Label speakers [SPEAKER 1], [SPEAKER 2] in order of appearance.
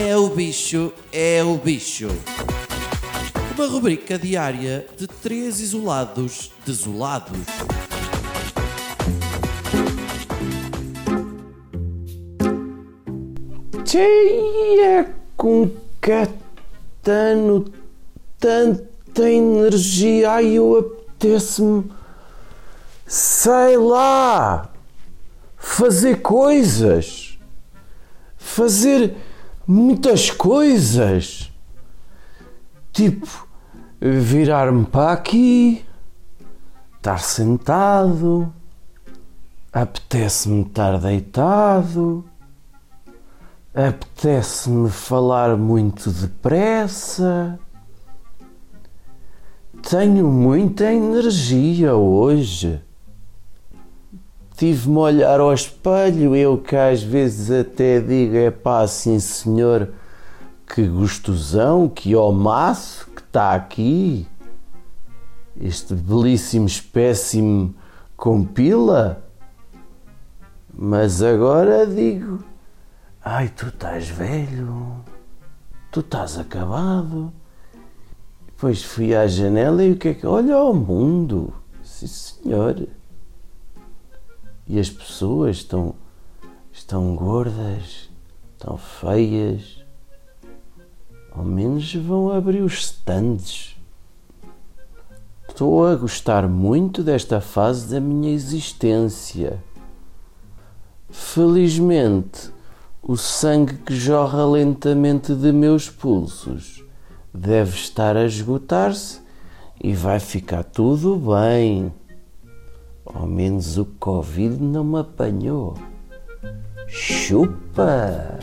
[SPEAKER 1] É o bicho, é o bicho. Uma rubrica diária de três isolados desolados.
[SPEAKER 2] Cheia com catano tanta energia, ai eu apetece-me, sei lá, fazer coisas, fazer muitas coisas, tipo virar-me para aqui, estar sentado, apetece-me estar deitado apetece-me falar muito depressa. Tenho muita energia hoje. Tive-me a olhar ao espelho, eu que às vezes até digo, é pá, sim senhor, que gostosão, que maço que está aqui. Este belíssimo espécime com pila. Mas agora digo, Ai, tu estás velho, tu estás acabado. Depois fui à janela e o que é que. Olha ao mundo, sim senhor. E as pessoas estão, estão gordas, estão feias. Ao menos vão abrir os stands. Estou a gostar muito desta fase da minha existência. Felizmente, o sangue que jorra lentamente de meus pulsos deve estar a esgotar-se e vai ficar tudo bem. Ao menos o Covid não me apanhou. Chupa!